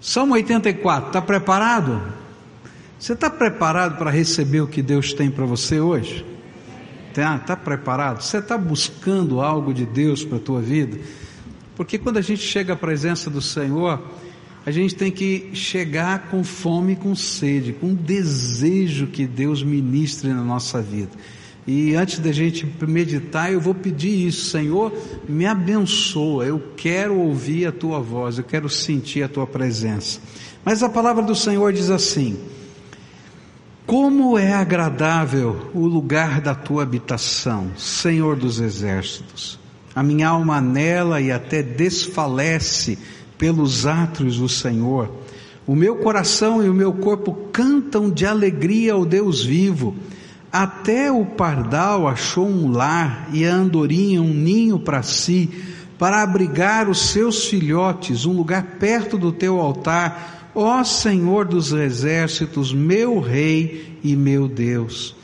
Salmo 84, está preparado? Você está preparado para receber o que Deus tem para você hoje? Está tá preparado? Você está buscando algo de Deus para a tua vida? Porque quando a gente chega à presença do Senhor, a gente tem que chegar com fome e com sede, com desejo que Deus ministre na nossa vida. E antes da gente meditar, eu vou pedir isso, Senhor, me abençoa. Eu quero ouvir a tua voz, eu quero sentir a tua presença. Mas a palavra do Senhor diz assim: como é agradável o lugar da tua habitação, Senhor dos exércitos. A minha alma anela e até desfalece pelos átrios do Senhor. O meu coração e o meu corpo cantam de alegria ao Deus vivo. Até o pardal achou um lar e a andorinha um ninho para si, para abrigar os seus filhotes, um lugar perto do teu altar Ó Senhor dos exércitos, meu Rei e meu Deus,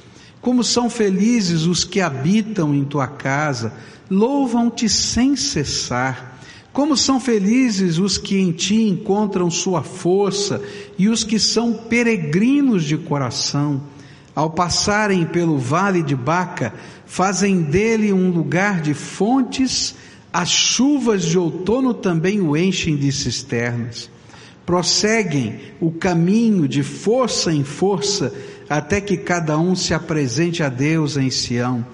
como são felizes os que habitam em tua casa, louvam-te sem cessar. Como são felizes os que em ti encontram sua força e os que são peregrinos de coração. Ao passarem pelo vale de Baca, fazem dele um lugar de fontes, as chuvas de outono também o enchem de cisternas prosseguem o caminho de força em força, até que cada um se apresente a Deus em Sião.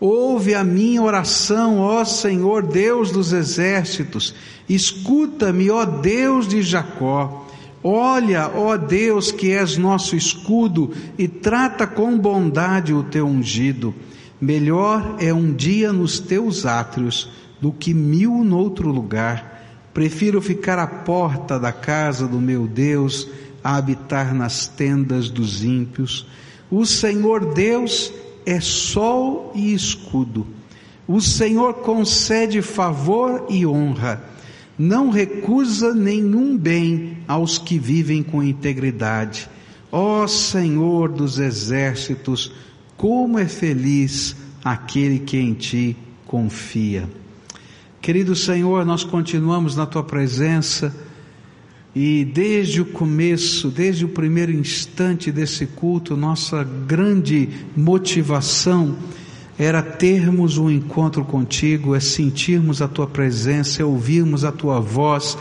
Ouve a minha oração, ó Senhor Deus dos exércitos, escuta-me, ó Deus de Jacó. Olha, ó Deus, que és nosso escudo, e trata com bondade o teu ungido. Melhor é um dia nos teus átrios do que mil noutro lugar Prefiro ficar à porta da casa do meu Deus a habitar nas tendas dos ímpios. O Senhor Deus é sol e escudo. O Senhor concede favor e honra. Não recusa nenhum bem aos que vivem com integridade. Ó Senhor dos exércitos, como é feliz aquele que em ti confia. Querido Senhor, nós continuamos na tua presença e desde o começo, desde o primeiro instante desse culto, nossa grande motivação era termos um encontro contigo, é sentirmos a tua presença, é ouvirmos a tua voz,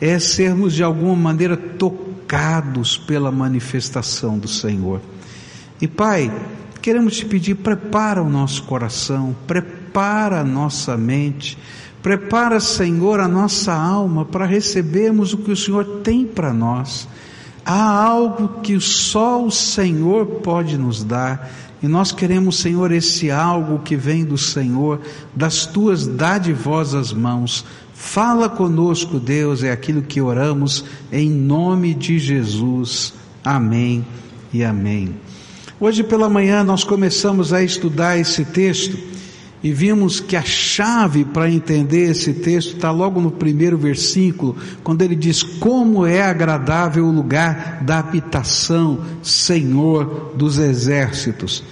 é sermos de alguma maneira tocados pela manifestação do Senhor. E Pai, queremos te pedir, prepara o nosso coração, prepara a nossa mente, Prepara, Senhor, a nossa alma para recebermos o que o Senhor tem para nós. Há algo que só o Senhor pode nos dar. E nós queremos, Senhor, esse algo que vem do Senhor, das tuas dadivosas mãos. Fala conosco, Deus, é aquilo que oramos em nome de Jesus. Amém e amém. Hoje pela manhã nós começamos a estudar esse texto e vimos que a chave para entender esse texto está logo no primeiro versículo, quando ele diz: Como é agradável o lugar da habitação, Senhor dos exércitos.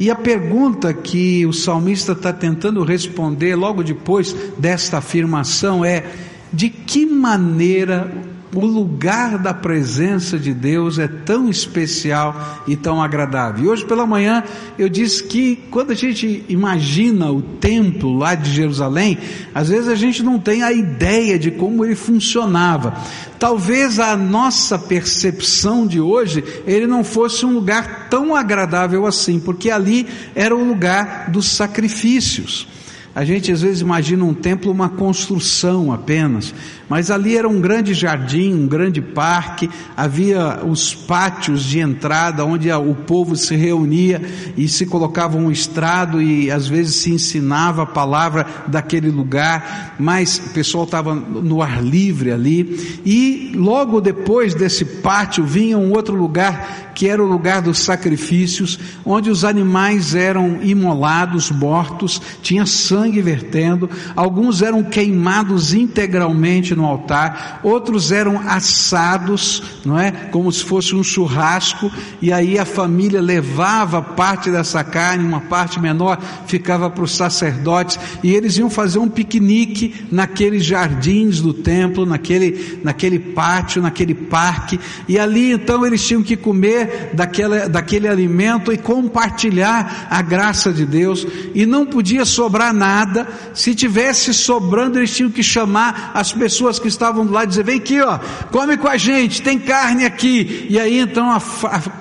E a pergunta que o salmista está tentando responder logo depois desta afirmação é: de que maneira o lugar da presença de Deus é tão especial e tão agradável. E hoje pela manhã eu disse que quando a gente imagina o templo lá de Jerusalém, às vezes a gente não tem a ideia de como ele funcionava. Talvez a nossa percepção de hoje ele não fosse um lugar tão agradável assim, porque ali era o lugar dos sacrifícios. A gente às vezes imagina um templo uma construção apenas, mas ali era um grande jardim, um grande parque, havia os pátios de entrada onde o povo se reunia e se colocava um estrado e às vezes se ensinava a palavra daquele lugar, mas o pessoal estava no ar livre ali. E logo depois desse pátio vinha um outro lugar que era o lugar dos sacrifícios, onde os animais eram imolados, mortos, tinha sangue vertendo, alguns eram queimados integralmente no altar, outros eram assados, não é? Como se fosse um churrasco, e aí a família levava parte dessa carne, uma parte menor ficava para os sacerdotes, e eles iam fazer um piquenique naqueles jardins do templo, naquele, naquele pátio, naquele parque, e ali então eles tinham que comer daquela, daquele alimento e compartilhar a graça de Deus, e não podia sobrar nada, se tivesse sobrando, eles tinham que chamar as pessoas que estavam lá e dizer: vem aqui, ó, come com a gente, tem carne aqui. E aí então a,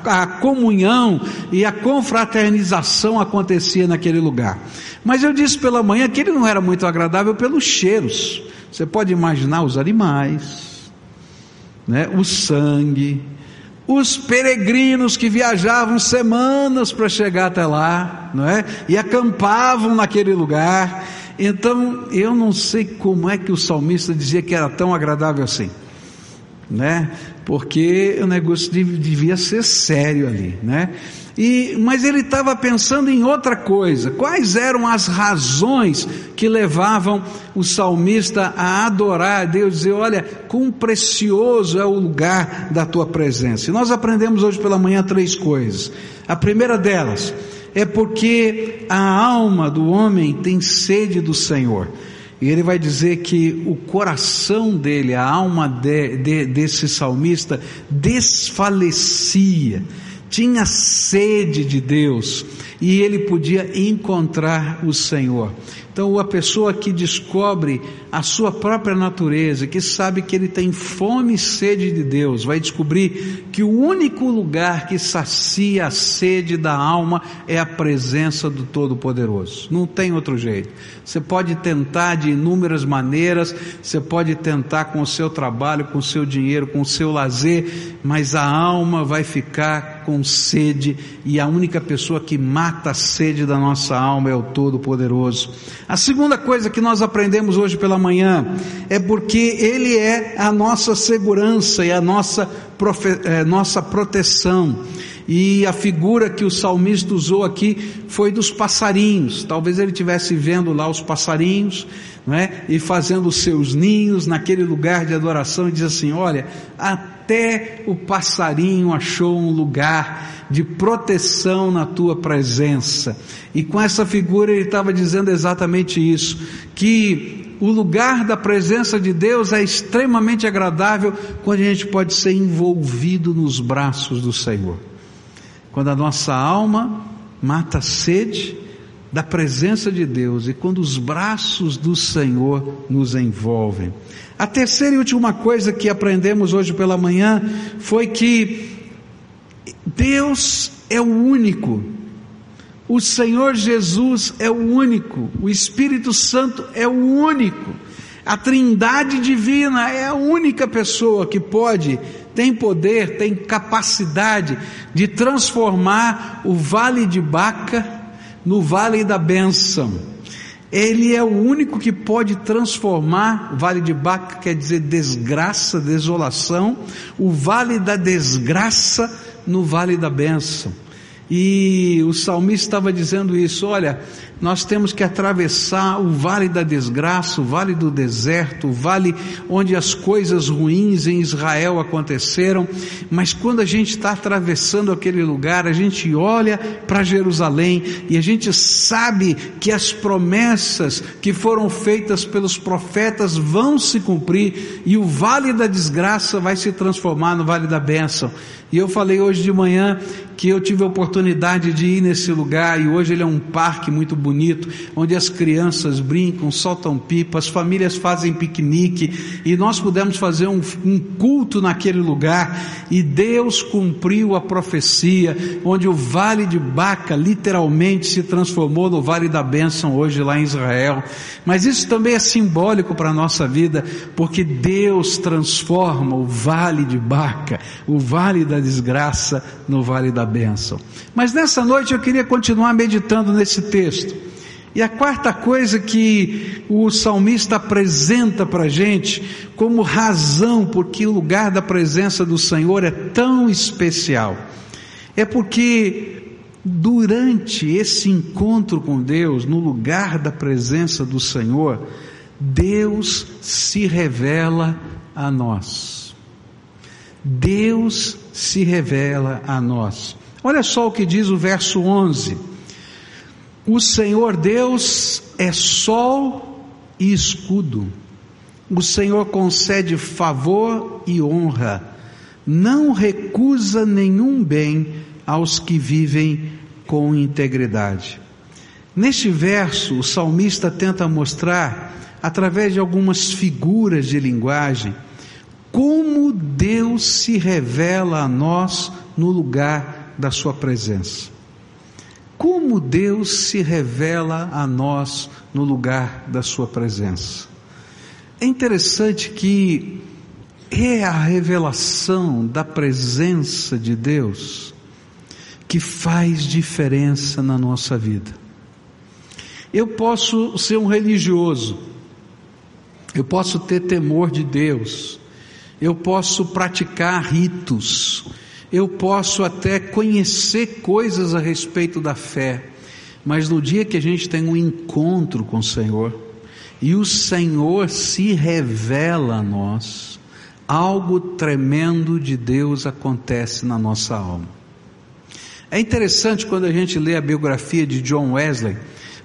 a, a comunhão e a confraternização acontecia naquele lugar. Mas eu disse pela manhã que ele não era muito agradável pelos cheiros. Você pode imaginar os animais, né, o sangue, os peregrinos que viajavam semanas para chegar até lá, não é? E acampavam naquele lugar. Então, eu não sei como é que o salmista dizia que era tão agradável assim, né? Porque o negócio devia ser sério ali, né? E, mas ele estava pensando em outra coisa. Quais eram as razões que levavam o salmista a adorar a Deus, dizer: Olha, quão precioso é o lugar da tua presença. E nós aprendemos hoje pela manhã três coisas. A primeira delas, é porque a alma do homem tem sede do Senhor. E ele vai dizer que o coração dele, a alma de, de, desse salmista, desfalecia, tinha sede de Deus e ele podia encontrar o Senhor. Então, a pessoa que descobre a sua própria natureza, que sabe que ele tem fome e sede de Deus, vai descobrir que o único lugar que sacia a sede da alma é a presença do Todo-Poderoso. Não tem outro jeito. Você pode tentar de inúmeras maneiras, você pode tentar com o seu trabalho, com o seu dinheiro, com o seu lazer, mas a alma vai ficar com sede e a única pessoa que mata a sede da nossa alma é o Todo-Poderoso. A segunda coisa que nós aprendemos hoje pela manhã é porque Ele é a nossa segurança e a nossa, profe, é, nossa proteção. E a figura que o salmista usou aqui foi dos passarinhos. Talvez ele estivesse vendo lá os passarinhos, não é? E fazendo os seus ninhos naquele lugar de adoração e diz assim: Olha, até o passarinho achou um lugar de proteção na tua presença. E com essa figura ele estava dizendo exatamente isso, que o lugar da presença de Deus é extremamente agradável quando a gente pode ser envolvido nos braços do Senhor. Quando a nossa alma mata a sede da presença de Deus e quando os braços do Senhor nos envolvem. A terceira e última coisa que aprendemos hoje pela manhã foi que Deus é o único. O Senhor Jesus é o único. O Espírito Santo é o único. A Trindade Divina é a única pessoa que pode, tem poder, tem capacidade de transformar o vale de Baca no vale da bênção. Ele é o único que pode transformar, vale de Baca quer dizer desgraça, desolação, o vale da desgraça no vale da bênção. E o salmista estava dizendo isso: olha, nós temos que atravessar o vale da desgraça, o vale do deserto, o vale onde as coisas ruins em Israel aconteceram, mas quando a gente está atravessando aquele lugar, a gente olha para Jerusalém e a gente sabe que as promessas que foram feitas pelos profetas vão se cumprir e o vale da desgraça vai se transformar no vale da bênção. E eu falei hoje de manhã que eu tive a oportunidade de ir nesse lugar e hoje ele é um parque muito bonito, onde as crianças brincam, soltam pipa, as famílias fazem piquenique e nós pudemos fazer um, um culto naquele lugar e Deus cumpriu a profecia, onde o vale de Baca literalmente se transformou no vale da bênção hoje lá em Israel. Mas isso também é simbólico para a nossa vida, porque Deus transforma o vale de Baca, o vale da desgraça no vale da bênção. Mas nessa noite eu queria continuar meditando nesse texto. E a quarta coisa que o salmista apresenta para gente como razão porque o lugar da presença do Senhor é tão especial, é porque durante esse encontro com Deus, no lugar da presença do Senhor, Deus se revela a nós. Deus se revela a nós. Olha só o que diz o verso 11: O Senhor Deus é sol e escudo. O Senhor concede favor e honra, não recusa nenhum bem aos que vivem com integridade. Neste verso, o salmista tenta mostrar, através de algumas figuras de linguagem, como Deus se revela a nós no lugar da Sua presença. Como Deus se revela a nós no lugar da Sua presença. É interessante que é a revelação da presença de Deus que faz diferença na nossa vida. Eu posso ser um religioso, eu posso ter temor de Deus, eu posso praticar ritos, eu posso até conhecer coisas a respeito da fé, mas no dia que a gente tem um encontro com o Senhor, e o Senhor se revela a nós, algo tremendo de Deus acontece na nossa alma. É interessante quando a gente lê a biografia de John Wesley,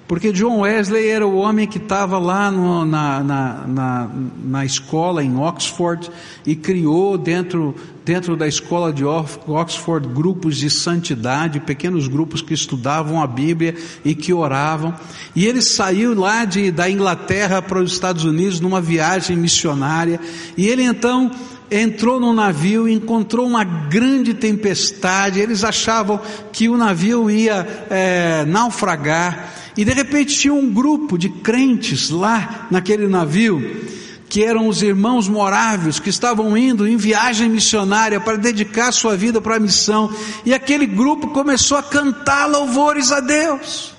porque John Wesley era o homem que estava lá no, na, na, na, na, escola em Oxford e criou dentro, dentro da escola de Oxford grupos de santidade, pequenos grupos que estudavam a Bíblia e que oravam. E ele saiu lá de, da Inglaterra para os Estados Unidos numa viagem missionária. E ele então entrou no navio, encontrou uma grande tempestade. Eles achavam que o navio ia é, naufragar. E de repente tinha um grupo de crentes lá naquele navio, que eram os irmãos moráveis, que estavam indo em viagem missionária para dedicar sua vida para a missão. E aquele grupo começou a cantar louvores a Deus.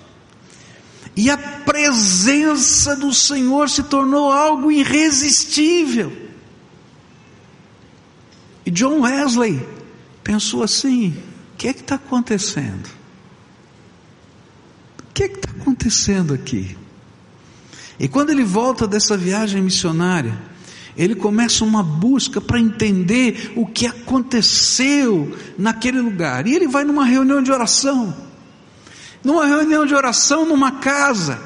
E a presença do Senhor se tornou algo irresistível. E John Wesley pensou assim: o que é que está acontecendo? Que é está acontecendo aqui? E quando ele volta dessa viagem missionária, ele começa uma busca para entender o que aconteceu naquele lugar. E ele vai numa reunião de oração, numa reunião de oração numa casa,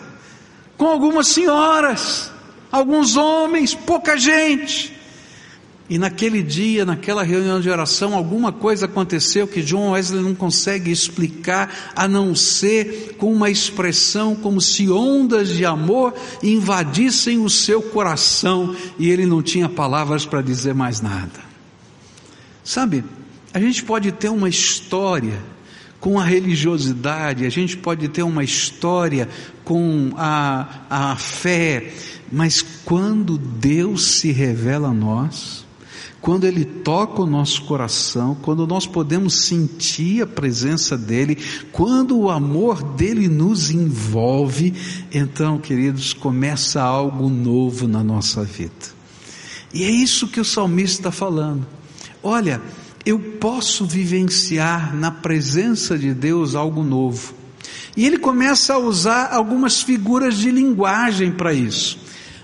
com algumas senhoras, alguns homens, pouca gente. E naquele dia, naquela reunião de oração, alguma coisa aconteceu que John Wesley não consegue explicar, a não ser com uma expressão como se ondas de amor invadissem o seu coração e ele não tinha palavras para dizer mais nada. Sabe, a gente pode ter uma história com a religiosidade, a gente pode ter uma história com a, a fé, mas quando Deus se revela a nós, quando Ele toca o nosso coração, quando nós podemos sentir a presença dEle, quando o amor dEle nos envolve, então, queridos, começa algo novo na nossa vida. E é isso que o salmista está falando. Olha, eu posso vivenciar na presença de Deus algo novo. E ele começa a usar algumas figuras de linguagem para isso.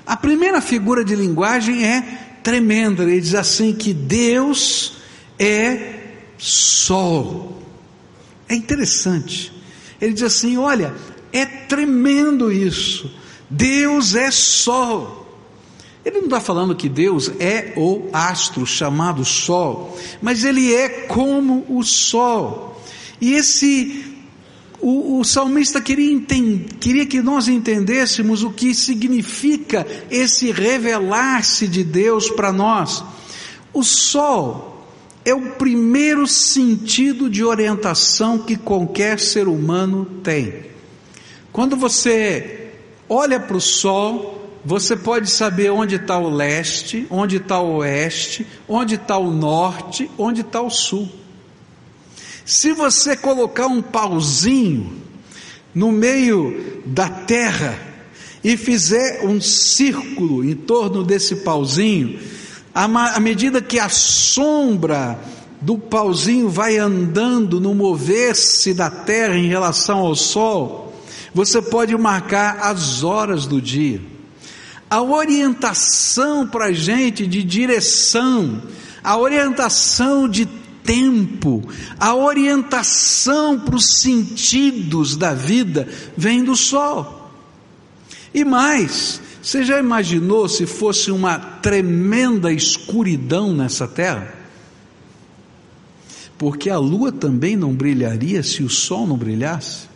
A primeira figura de linguagem é tremenda. Ele diz assim que Deus é sol. É interessante. Ele diz assim: olha, é tremendo isso. Deus é sol. Ele não está falando que Deus é o astro chamado Sol, mas ele é como o Sol. E esse o, o salmista queria, queria que nós entendêssemos o que significa esse revelar-se de Deus para nós. O sol é o primeiro sentido de orientação que qualquer ser humano tem. Quando você olha para o sol, você pode saber onde está o leste, onde está o oeste, onde está o norte, onde está o sul. Se você colocar um pauzinho no meio da terra e fizer um círculo em torno desse pauzinho, à medida que a sombra do pauzinho vai andando no mover-se da terra em relação ao sol, você pode marcar as horas do dia. a orientação para a gente de direção, a orientação de tempo, a orientação para os sentidos da vida vem do sol. E mais, você já imaginou se fosse uma tremenda escuridão nessa terra? Porque a lua também não brilharia se o sol não brilhasse?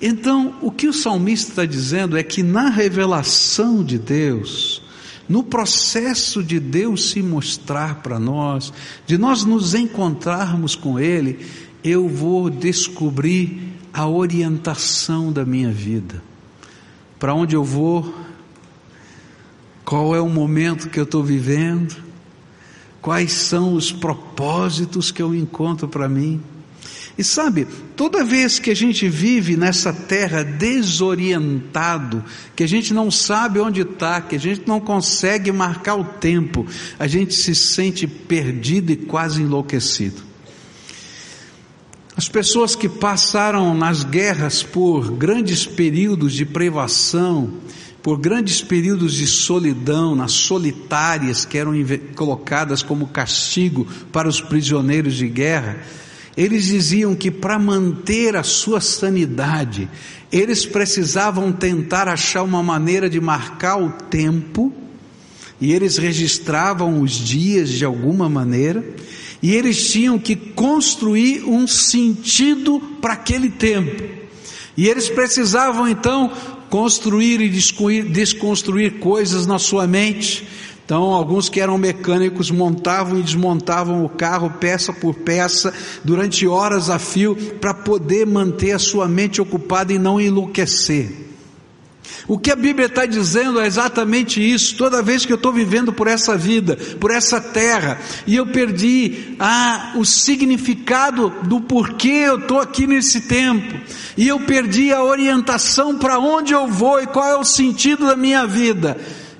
Então, o que o salmista está dizendo é que na revelação de Deus, no processo de Deus se mostrar para nós, de nós nos encontrarmos com Ele, eu vou descobrir a orientação da minha vida. Para onde eu vou? Qual é o momento que eu estou vivendo? Quais são os propósitos que eu encontro para mim? E sabe, toda vez que a gente vive nessa terra desorientado, que a gente não sabe onde está, que a gente não consegue marcar o tempo, a gente se sente perdido e quase enlouquecido. As pessoas que passaram nas guerras por grandes períodos de privação, por grandes períodos de solidão, nas solitárias que eram colocadas como castigo para os prisioneiros de guerra, eles diziam que para manter a sua sanidade, eles precisavam tentar achar uma maneira de marcar o tempo, e eles registravam os dias de alguma maneira, e eles tinham que construir um sentido para aquele tempo. E eles precisavam então construir e desconstruir coisas na sua mente, então, alguns que eram mecânicos montavam e desmontavam o carro peça por peça durante horas a fio para poder manter a sua mente ocupada e não enlouquecer. O que a Bíblia está dizendo é exatamente isso. Toda vez que eu estou vivendo por essa vida, por essa terra, e eu perdi ah, o significado do porquê eu estou aqui nesse tempo, e eu perdi a orientação para onde eu vou e qual é o sentido da minha vida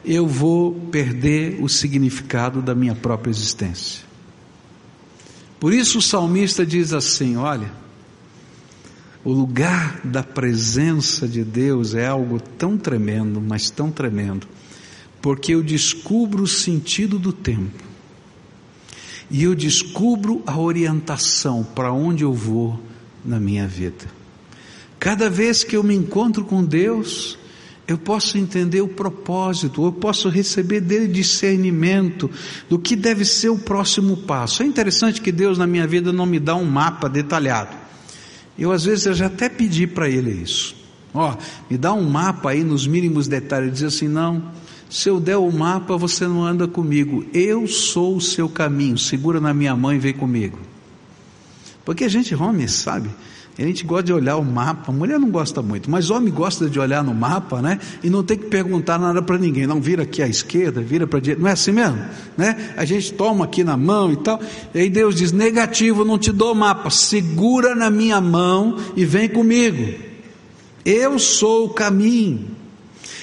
eu vou perder o significado da minha própria existência. Por isso o salmista diz assim: olha, o lugar da presença de Deus é algo tão tremendo, mas tão tremendo, porque eu descubro o sentido do tempo, e eu descubro a orientação para onde eu vou na minha vida. Cada vez que eu me encontro com Deus, eu posso entender o propósito, eu posso receber dele discernimento do que deve ser o próximo passo. É interessante que Deus na minha vida não me dá um mapa detalhado. Eu às vezes eu já até pedi para ele isso. Ó, me dá um mapa aí nos mínimos detalhes, diz assim, não, se eu der o mapa você não anda comigo, eu sou o seu caminho, segura na minha mão e vem comigo. Porque a gente, homem, sabe, a gente gosta de olhar o mapa, mulher não gosta muito, mas homem gosta de olhar no mapa, né? E não tem que perguntar nada para ninguém, não vira aqui à esquerda, vira para a direita, não é assim mesmo, né? A gente toma aqui na mão e tal, e aí Deus diz: negativo, não te dou mapa, segura na minha mão e vem comigo. Eu sou o caminho.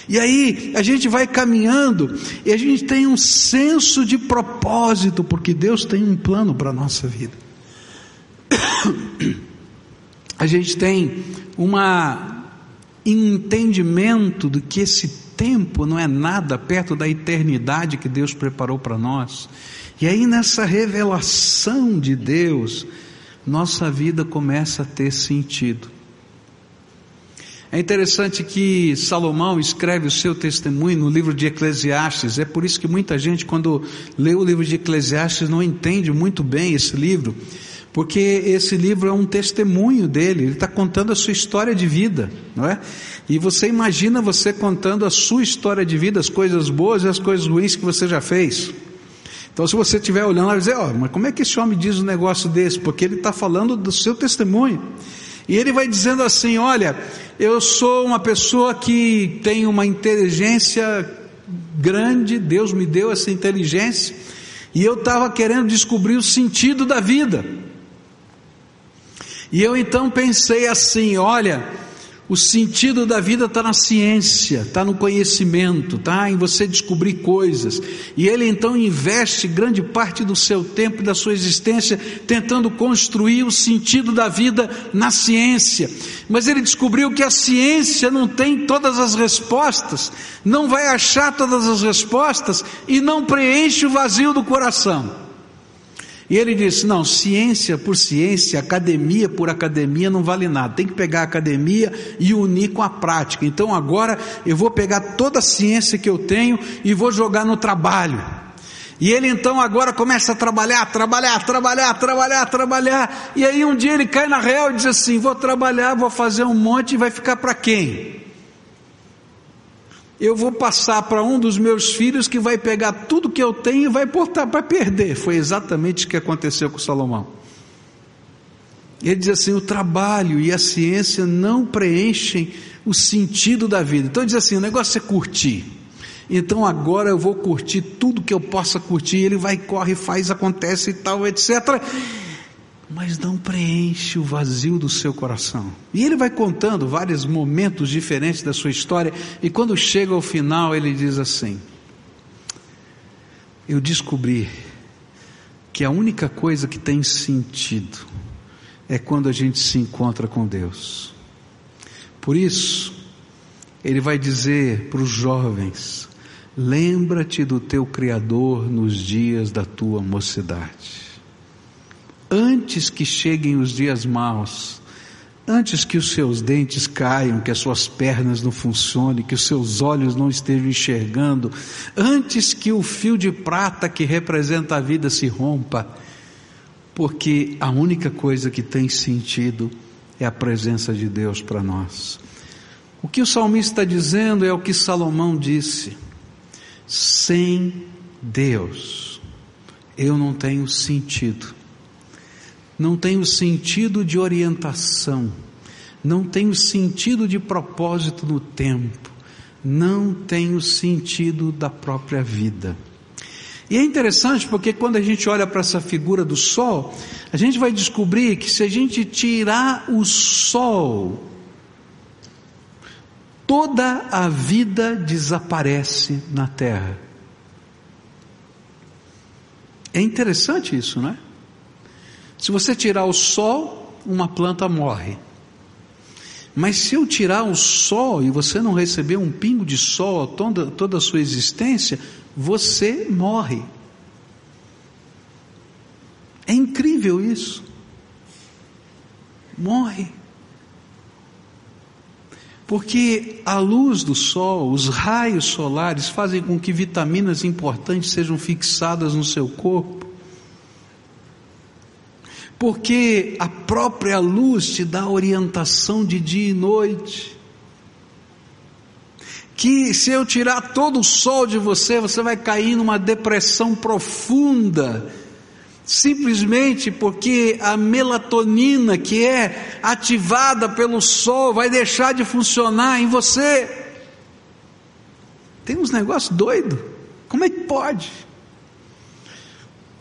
E aí a gente vai caminhando e a gente tem um senso de propósito, porque Deus tem um plano para a nossa vida. a gente tem um entendimento de que esse tempo não é nada perto da eternidade que Deus preparou para nós. E aí nessa revelação de Deus, nossa vida começa a ter sentido. É interessante que Salomão escreve o seu testemunho no livro de Eclesiastes. É por isso que muita gente, quando lê o livro de Eclesiastes, não entende muito bem esse livro porque esse livro é um testemunho dele, ele está contando a sua história de vida, não é? E você imagina você contando a sua história de vida, as coisas boas e as coisas ruins que você já fez. Então, se você estiver olhando, vai dizer: Ó, oh, mas como é que esse homem diz um negócio desse? Porque ele está falando do seu testemunho. E ele vai dizendo assim: Olha, eu sou uma pessoa que tem uma inteligência grande, Deus me deu essa inteligência, e eu estava querendo descobrir o sentido da vida. E eu então pensei assim: olha, O sentido da vida está na ciência, está no conhecimento, está em você descobrir coisas. E ele então investe grande parte do seu tempo e da sua existência tentando construir o sentido da vida na ciência. Mas ele descobriu que a ciência não tem todas as respostas, não vai achar todas as respostas e não preenche o vazio do coração. E ele disse: não, ciência por ciência, academia por academia não vale nada. Tem que pegar a academia e unir com a prática. Então agora eu vou pegar toda a ciência que eu tenho e vou jogar no trabalho. E ele então agora começa a trabalhar, trabalhar, trabalhar, trabalhar, trabalhar. E aí um dia ele cai na real e diz assim: vou trabalhar, vou fazer um monte e vai ficar para quem? Eu vou passar para um dos meus filhos que vai pegar tudo que eu tenho e vai portar para perder. Foi exatamente o que aconteceu com Salomão. Ele diz assim: o trabalho e a ciência não preenchem o sentido da vida. Então ele diz assim: o negócio é curtir. Então agora eu vou curtir tudo que eu possa curtir. Ele vai, corre, faz, acontece e tal, etc mas não preenche o vazio do seu coração. E ele vai contando vários momentos diferentes da sua história, e quando chega ao final, ele diz assim: Eu descobri que a única coisa que tem sentido é quando a gente se encontra com Deus. Por isso, ele vai dizer para os jovens: Lembra-te do teu Criador nos dias da tua mocidade antes que cheguem os dias maus, antes que os seus dentes caiam, que as suas pernas não funcionem, que os seus olhos não estejam enxergando, antes que o fio de prata que representa a vida se rompa, porque a única coisa que tem sentido é a presença de Deus para nós. O que o salmista está dizendo é o que Salomão disse: sem Deus eu não tenho sentido não tem o sentido de orientação, não tem o sentido de propósito no tempo, não tem o sentido da própria vida. E é interessante porque quando a gente olha para essa figura do sol, a gente vai descobrir que se a gente tirar o sol, toda a vida desaparece na terra. É interessante isso, não é? Se você tirar o sol, uma planta morre. Mas se eu tirar o sol e você não receber um pingo de sol toda, toda a sua existência, você morre. É incrível isso. Morre. Porque a luz do sol, os raios solares fazem com que vitaminas importantes sejam fixadas no seu corpo porque a própria luz te dá orientação de dia e noite. Que se eu tirar todo o sol de você, você vai cair numa depressão profunda, simplesmente porque a melatonina que é ativada pelo sol vai deixar de funcionar em você. Tem uns negócios doidos. Como é que pode?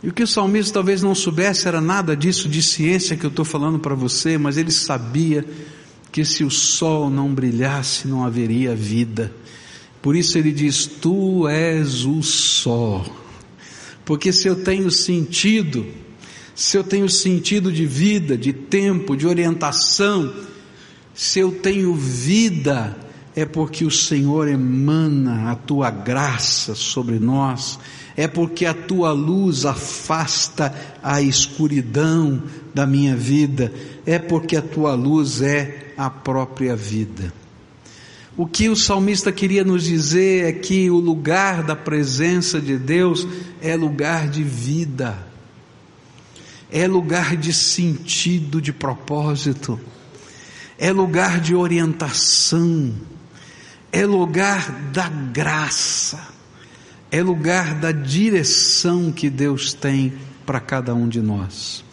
E o que o salmista talvez não soubesse era nada disso de ciência que eu estou falando para você, mas ele sabia que se o sol não brilhasse, não haveria vida. Por isso ele diz: Tu és o sol. Porque se eu tenho sentido, se eu tenho sentido de vida, de tempo, de orientação, se eu tenho vida, é porque o Senhor emana a tua graça sobre nós é porque a tua luz afasta a escuridão da minha vida, é porque a tua luz é a própria vida. O que o salmista queria nos dizer é que o lugar da presença de Deus é lugar de vida, é lugar de sentido, de propósito, é lugar de orientação, é lugar da graça é lugar da direção que Deus tem para cada um de nós.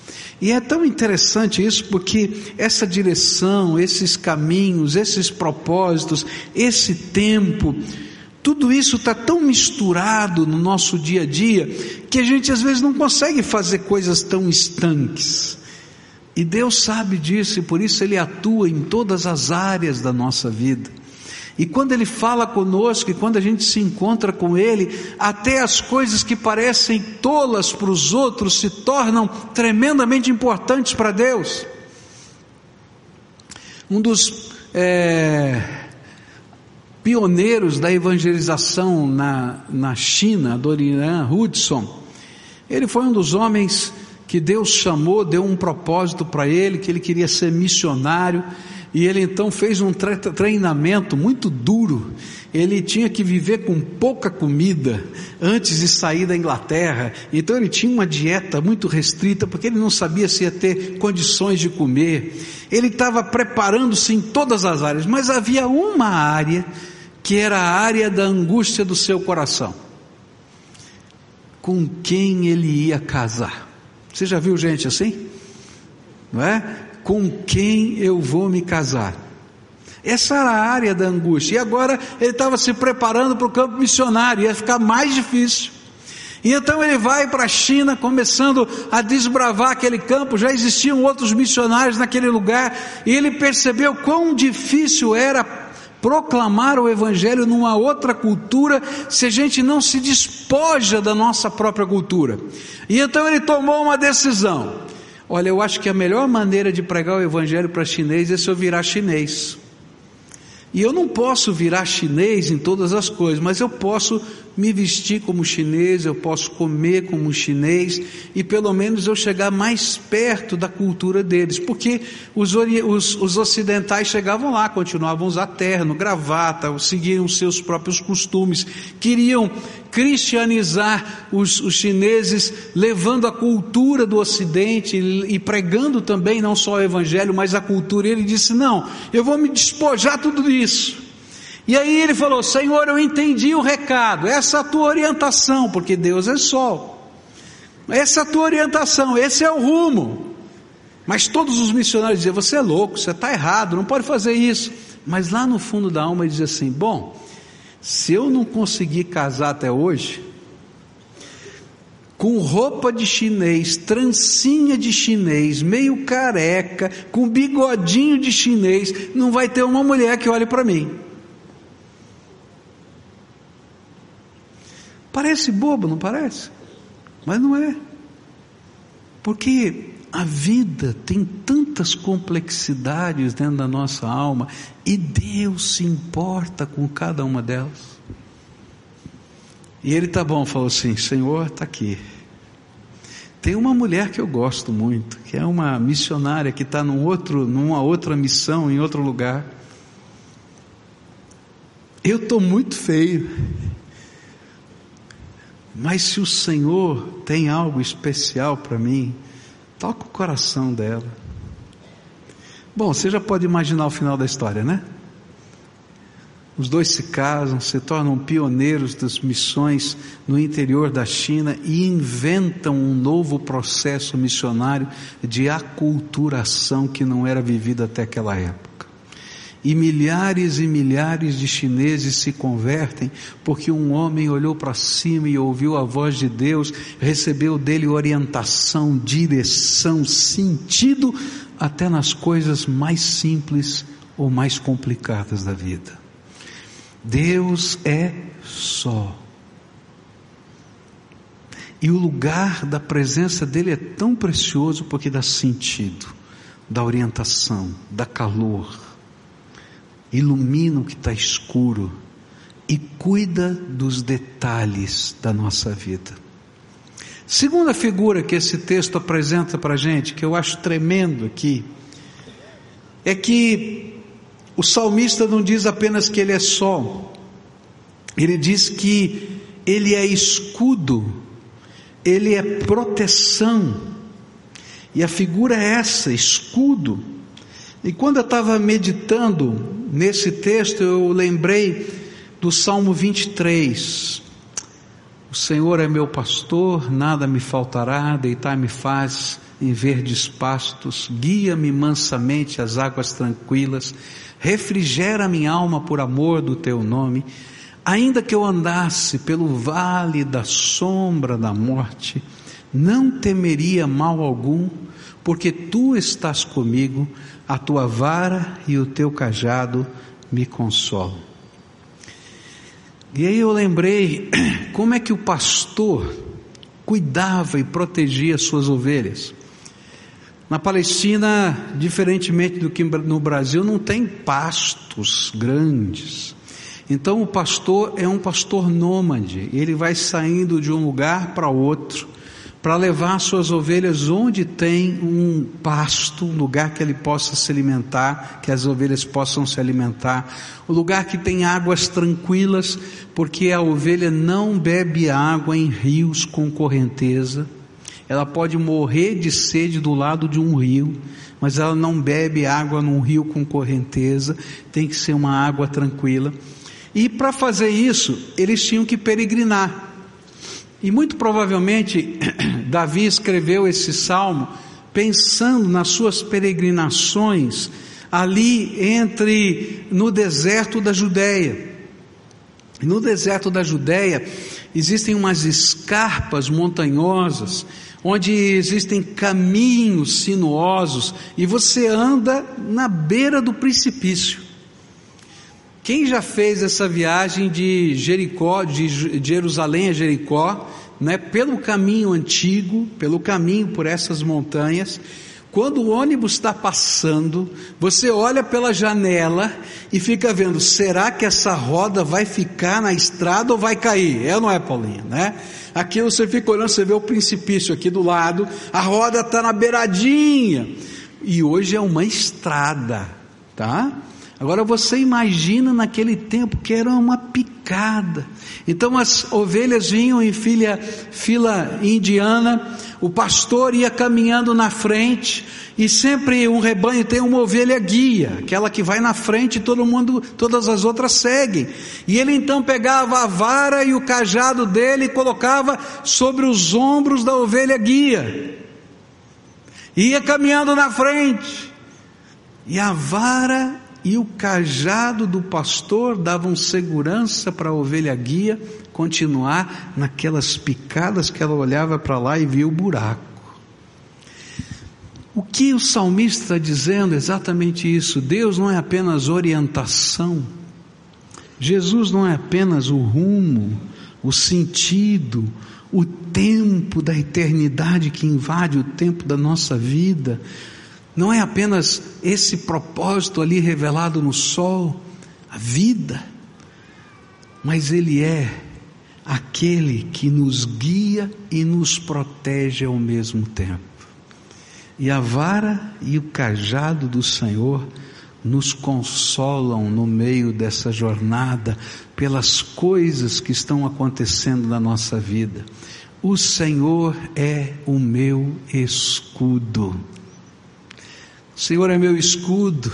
E é tão interessante isso porque essa direção, esses caminhos, esses propósitos, esse tempo, tudo isso está tão misturado no nosso dia a dia que a gente às vezes não consegue fazer coisas tão estanques. E Deus sabe disso e por isso Ele atua em todas as áreas da nossa vida. E quando Ele fala conosco e quando a gente se encontra com Ele, até as coisas que parecem tolas para os outros se tornam tremendamente importantes para Deus. Um dos é, pioneiros da evangelização na, na China, Dorian Hudson, ele foi um dos homens que Deus chamou, deu um propósito para ele, que ele queria ser missionário, e ele então fez um treinamento muito duro. Ele tinha que viver com pouca comida antes de sair da Inglaterra, então ele tinha uma dieta muito restrita, porque ele não sabia se ia ter condições de comer. Ele estava preparando-se em todas as áreas, mas havia uma área que era a área da angústia do seu coração. Com quem ele ia casar? Você já viu gente assim? Não é? Com quem eu vou me casar? Essa era a área da angústia. E agora ele estava se preparando para o campo missionário, ia ficar mais difícil. E então ele vai para a China, começando a desbravar aquele campo. Já existiam outros missionários naquele lugar, e ele percebeu quão difícil era proclamar o Evangelho numa outra cultura se a gente não se despoja da nossa própria cultura. E então ele tomou uma decisão. Olha, eu acho que a melhor maneira de pregar o Evangelho para chinês é se eu virar chinês. E eu não posso virar chinês em todas as coisas, mas eu posso me vestir como chinês, eu posso comer como chinês e pelo menos eu chegar mais perto da cultura deles, porque os, os, os ocidentais chegavam lá, continuavam a usar terno, gravata, seguiam seus próprios costumes, queriam cristianizar os, os chineses, levando a cultura do ocidente e, e pregando também não só o evangelho, mas a cultura. E ele disse: Não, eu vou me despojar tudo isso e aí ele falou: Senhor, eu entendi o recado, essa é a tua orientação, porque Deus é sol. Essa é a tua orientação, esse é o rumo. Mas todos os missionários diziam: Você é louco, você está errado, não pode fazer isso. Mas lá no fundo da alma ele dizia assim: Bom, se eu não conseguir casar até hoje, com roupa de chinês, trancinha de chinês, meio careca, com bigodinho de chinês, não vai ter uma mulher que olhe para mim. Parece bobo, não parece? Mas não é. Porque a vida tem tantas complexidades dentro da nossa alma e Deus se importa com cada uma delas. E ele tá bom, falou assim: Senhor, está aqui. Tem uma mulher que eu gosto muito, que é uma missionária que está num outro, numa outra missão, em outro lugar. Eu estou muito feio. Mas se o Senhor tem algo especial para mim, toca o coração dela. Bom, você já pode imaginar o final da história, né? Os dois se casam, se tornam pioneiros das missões no interior da China e inventam um novo processo missionário de aculturação que não era vivido até aquela época. E milhares e milhares de chineses se convertem porque um homem olhou para cima e ouviu a voz de Deus, recebeu dele orientação, direção, sentido, até nas coisas mais simples ou mais complicadas da vida. Deus é só. E o lugar da presença dele é tão precioso porque dá sentido, dá orientação, dá calor ilumina o que está escuro e cuida dos detalhes da nossa vida. Segunda figura que esse texto apresenta para a gente, que eu acho tremendo aqui, é que o salmista não diz apenas que ele é sol, ele diz que ele é escudo, ele é proteção, e a figura é essa, escudo. E quando eu estava meditando nesse texto, eu lembrei do Salmo 23. O Senhor é meu pastor, nada me faltará, deitar-me faz em verdes pastos, guia-me mansamente às águas tranquilas, refrigera minha alma por amor do teu nome. Ainda que eu andasse pelo vale da sombra da morte, não temeria mal algum, porque tu estás comigo, a tua vara e o teu cajado me consolam. E aí eu lembrei como é que o pastor cuidava e protegia suas ovelhas. Na Palestina, diferentemente do que no Brasil, não tem pastos grandes. Então o pastor é um pastor nômade, ele vai saindo de um lugar para outro para levar suas ovelhas onde tem um pasto, um lugar que ele possa se alimentar, que as ovelhas possam se alimentar, um lugar que tem águas tranquilas, porque a ovelha não bebe água em rios com correnteza. Ela pode morrer de sede do lado de um rio, mas ela não bebe água num rio com correnteza, tem que ser uma água tranquila. E para fazer isso, eles tinham que peregrinar. E muito provavelmente Davi escreveu esse salmo pensando nas suas peregrinações ali entre no deserto da Judéia. No deserto da Judéia existem umas escarpas montanhosas onde existem caminhos sinuosos e você anda na beira do precipício. Quem já fez essa viagem de Jericó, de Jerusalém a Jericó, né, pelo caminho antigo, pelo caminho por essas montanhas, quando o ônibus está passando, você olha pela janela e fica vendo, será que essa roda vai ficar na estrada ou vai cair? É ou não é, Paulinho, né? Aqui você fica olhando, você vê o precipício aqui do lado, a roda está na beiradinha, e hoje é uma estrada, tá? Agora você imagina naquele tempo que era uma picada. Então as ovelhas vinham em filha, fila indiana, o pastor ia caminhando na frente, e sempre um rebanho tem uma ovelha guia, aquela que vai na frente e todo mundo, todas as outras seguem. E ele então pegava a vara e o cajado dele e colocava sobre os ombros da ovelha guia. Ia caminhando na frente. E a vara e o cajado do pastor davam segurança para a ovelha guia continuar naquelas picadas que ela olhava para lá e via o buraco. O que o salmista está dizendo é exatamente isso. Deus não é apenas orientação, Jesus não é apenas o rumo, o sentido, o tempo da eternidade que invade o tempo da nossa vida. Não é apenas esse propósito ali revelado no sol, a vida, mas Ele é aquele que nos guia e nos protege ao mesmo tempo. E a vara e o cajado do Senhor nos consolam no meio dessa jornada pelas coisas que estão acontecendo na nossa vida. O Senhor é o meu escudo. Senhor é meu escudo,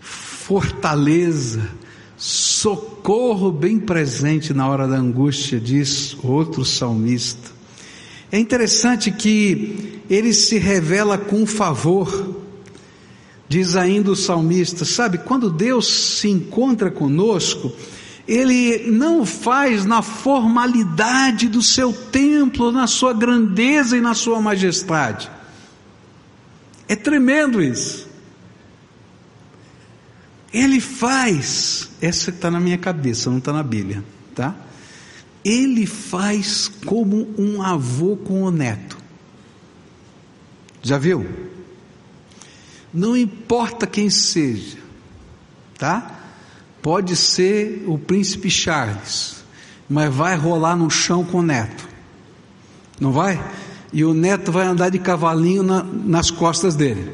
fortaleza, socorro bem presente na hora da angústia, diz outro salmista. É interessante que ele se revela com favor, diz ainda o salmista, sabe, quando Deus se encontra conosco, ele não faz na formalidade do seu templo, na sua grandeza e na sua majestade. É tremendo isso. Ele faz, essa está na minha cabeça, não está na Bíblia, tá? Ele faz como um avô com o neto. Já viu? Não importa quem seja, tá? Pode ser o príncipe Charles, mas vai rolar no chão com o neto. Não vai? E o neto vai andar de cavalinho na, nas costas dele.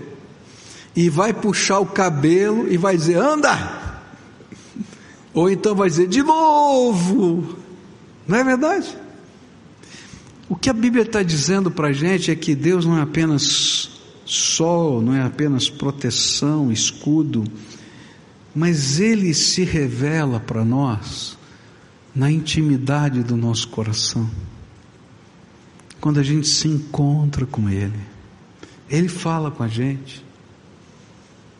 E vai puxar o cabelo e vai dizer: anda! Ou então vai dizer: de novo! Não é verdade? O que a Bíblia está dizendo para a gente é que Deus não é apenas sol, não é apenas proteção, escudo, mas Ele se revela para nós na intimidade do nosso coração quando a gente se encontra com Ele. Ele fala com a gente.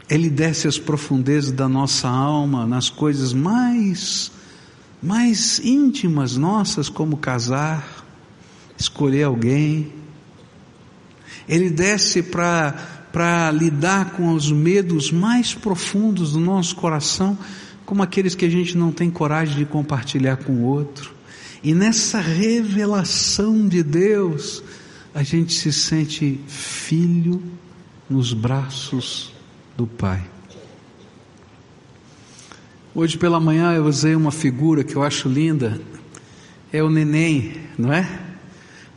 Ele desce às profundezas da nossa alma, nas coisas mais, mais íntimas nossas, como casar, escolher alguém. Ele desce para lidar com os medos mais profundos do nosso coração, como aqueles que a gente não tem coragem de compartilhar com o outro. E nessa revelação de Deus, a gente se sente filho nos braços do Pai. Hoje pela manhã eu usei uma figura que eu acho linda. É o neném, não é?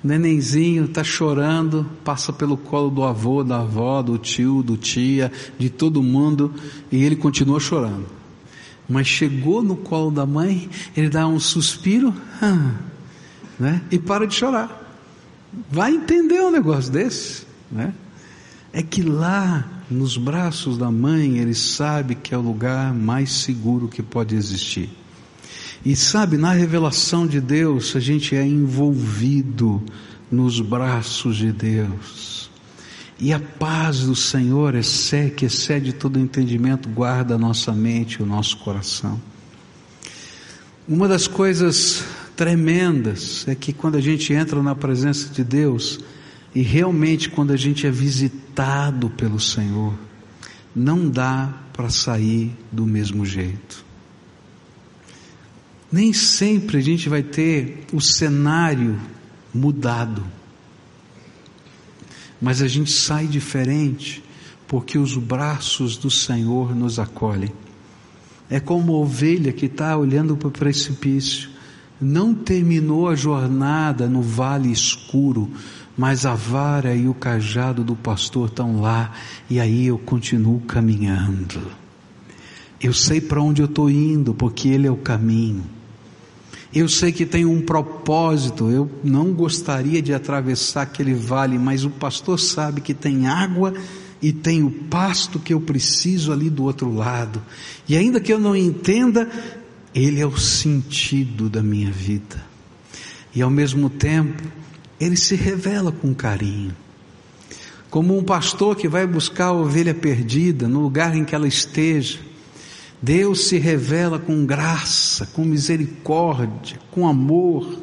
O nenenzinho está chorando, passa pelo colo do avô, da avó, do tio, do tia, de todo mundo, e ele continua chorando. Mas chegou no colo da mãe, ele dá um suspiro, né? E para de chorar. Vai entender um negócio desse, né? É que lá nos braços da mãe ele sabe que é o lugar mais seguro que pode existir. E sabe, na revelação de Deus, a gente é envolvido nos braços de Deus. E a paz do Senhor, que excede todo entendimento, guarda a nossa mente e o nosso coração. Uma das coisas tremendas é que quando a gente entra na presença de Deus, e realmente quando a gente é visitado pelo Senhor, não dá para sair do mesmo jeito. Nem sempre a gente vai ter o cenário mudado. Mas a gente sai diferente porque os braços do Senhor nos acolhem. É como a ovelha que está olhando para o precipício. Não terminou a jornada no vale escuro, mas a vara e o cajado do pastor estão lá, e aí eu continuo caminhando. Eu sei para onde eu estou indo, porque Ele é o caminho. Eu sei que tem um propósito, eu não gostaria de atravessar aquele vale, mas o pastor sabe que tem água e tem o pasto que eu preciso ali do outro lado. E ainda que eu não entenda, ele é o sentido da minha vida. E ao mesmo tempo, ele se revela com carinho. Como um pastor que vai buscar a ovelha perdida no lugar em que ela esteja, Deus se revela com graça, com misericórdia, com amor,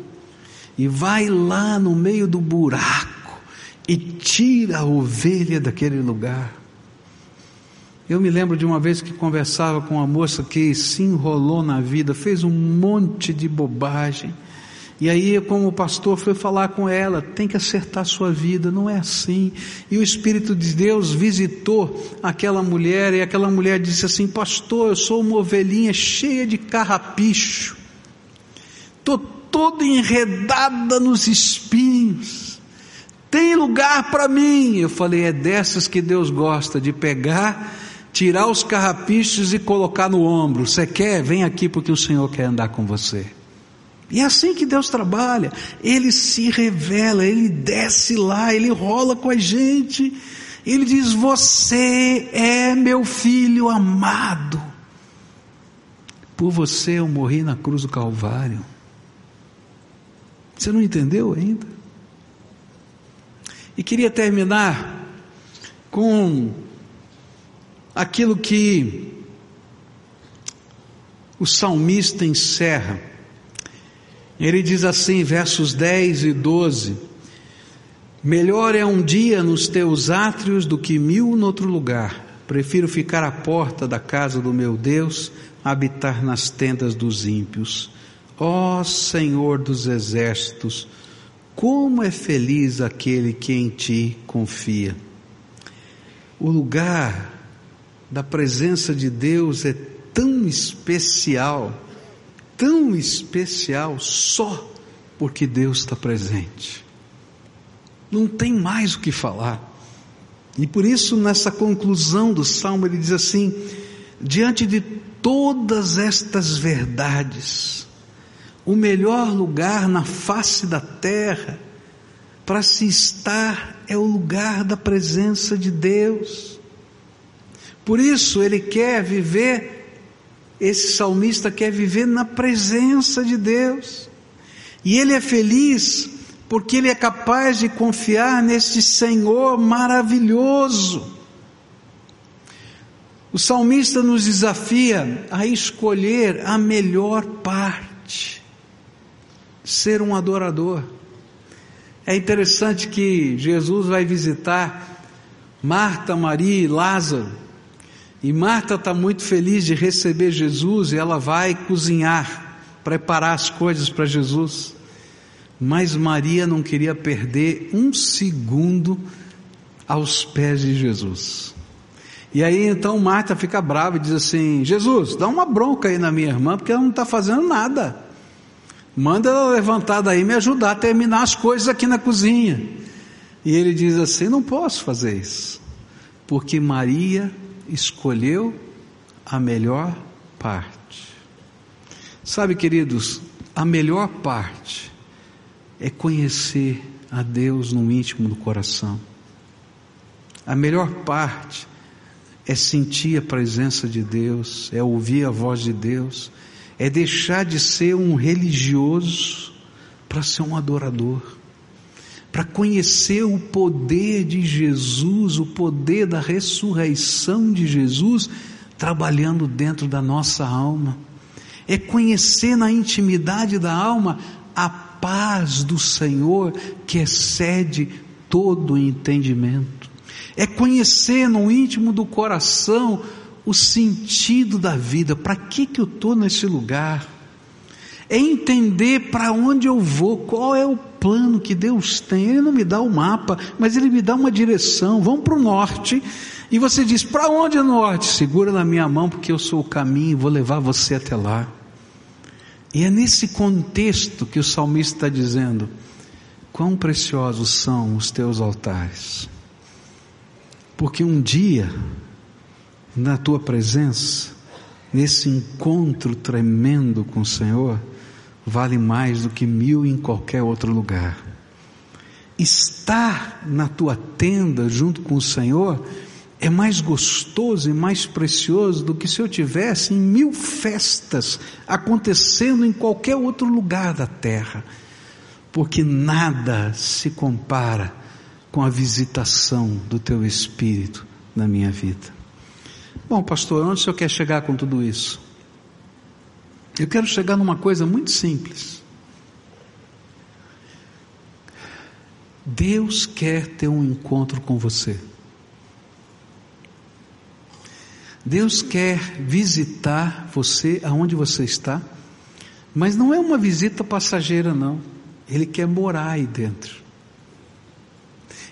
e vai lá no meio do buraco e tira a ovelha daquele lugar. Eu me lembro de uma vez que conversava com uma moça que se enrolou na vida, fez um monte de bobagem, e aí, como o pastor foi falar com ela, tem que acertar sua vida, não é assim. E o Espírito de Deus visitou aquela mulher, e aquela mulher disse assim: Pastor, eu sou uma ovelhinha cheia de carrapicho, estou toda enredada nos espinhos, tem lugar para mim. Eu falei: É dessas que Deus gosta, de pegar, tirar os carrapichos e colocar no ombro. Você quer? Vem aqui porque o Senhor quer andar com você. E é assim que Deus trabalha. Ele se revela, ele desce lá, ele rola com a gente. Ele diz: Você é meu filho amado. Por você eu morri na cruz do Calvário. Você não entendeu ainda? E queria terminar com aquilo que o salmista encerra ele diz assim, versos 10 e 12: Melhor é um dia nos teus átrios do que mil noutro lugar. Prefiro ficar à porta da casa do meu Deus, habitar nas tendas dos ímpios. Ó Senhor dos exércitos, como é feliz aquele que em ti confia. O lugar da presença de Deus é tão especial tão especial só porque Deus está presente. Não tem mais o que falar. E por isso, nessa conclusão do salmo, ele diz assim: diante de todas estas verdades, o melhor lugar na face da terra para se estar é o lugar da presença de Deus. Por isso, ele quer viver esse salmista quer viver na presença de Deus. E ele é feliz porque ele é capaz de confiar nesse Senhor maravilhoso. O salmista nos desafia a escolher a melhor parte, ser um adorador. É interessante que Jesus vai visitar Marta, Maria e Lázaro. E Marta está muito feliz de receber Jesus e ela vai cozinhar, preparar as coisas para Jesus. Mas Maria não queria perder um segundo aos pés de Jesus. E aí então Marta fica brava e diz assim: Jesus, dá uma bronca aí na minha irmã, porque ela não está fazendo nada. Manda ela levantar daí e me ajudar a terminar as coisas aqui na cozinha. E ele diz assim: Não posso fazer isso, porque Maria escolheu a melhor parte. Sabe, queridos, a melhor parte é conhecer a Deus no íntimo do coração. A melhor parte é sentir a presença de Deus, é ouvir a voz de Deus, é deixar de ser um religioso para ser um adorador, para conhecer o poder de Jesus, o poder da ressurreição de Jesus trabalhando dentro da nossa alma. É conhecer na intimidade da alma a paz do Senhor que excede todo o entendimento é conhecer no íntimo do coração o sentido da vida, para que que eu estou nesse lugar? É entender para onde eu vou, qual é o plano que Deus tem. Ele não me dá o mapa, mas Ele me dá uma direção. Vamos para o norte. E você diz: para onde é norte? Segura na minha mão, porque eu sou o caminho e vou levar você até lá. E é nesse contexto que o salmista está dizendo: quão preciosos são os teus altares. Porque um dia, na tua presença, nesse encontro tremendo com o Senhor, vale mais do que mil em qualquer outro lugar. Estar na tua tenda junto com o Senhor é mais gostoso e mais precioso do que se eu tivesse em mil festas acontecendo em qualquer outro lugar da terra, porque nada se compara com a visitação do teu Espírito na minha vida. Bom, pastor, onde o senhor quer chegar com tudo isso? Eu quero chegar numa coisa muito simples. Deus quer ter um encontro com você. Deus quer visitar você aonde você está, mas não é uma visita passageira, não. Ele quer morar aí dentro.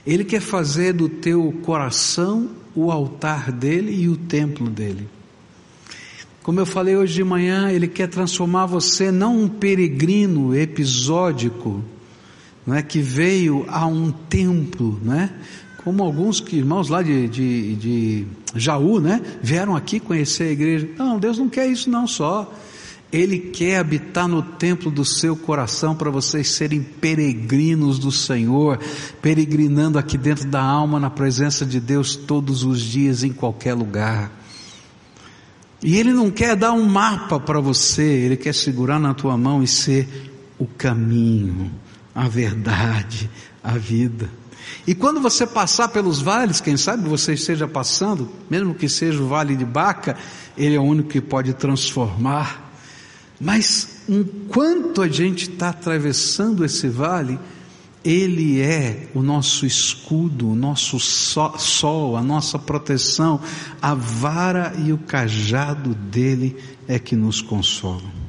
Ele quer fazer do teu coração o altar dele e o templo dele. Como eu falei hoje de manhã, ele quer transformar você não um peregrino episódico, não é que veio a um templo, né? Como alguns irmãos lá de, de, de Jaú, né? Vieram aqui conhecer a igreja. Não, Deus não quer isso não só. Ele quer habitar no templo do seu coração para vocês serem peregrinos do Senhor, peregrinando aqui dentro da alma na presença de Deus todos os dias, em qualquer lugar. E Ele não quer dar um mapa para você, Ele quer segurar na tua mão e ser o caminho, a verdade, a vida. E quando você passar pelos vales, quem sabe você esteja passando, mesmo que seja o vale de Baca, Ele é o único que pode transformar mas enquanto a gente está atravessando esse vale, Ele é o nosso escudo, o nosso sol, a nossa proteção, a vara e o cajado dele é que nos consolam.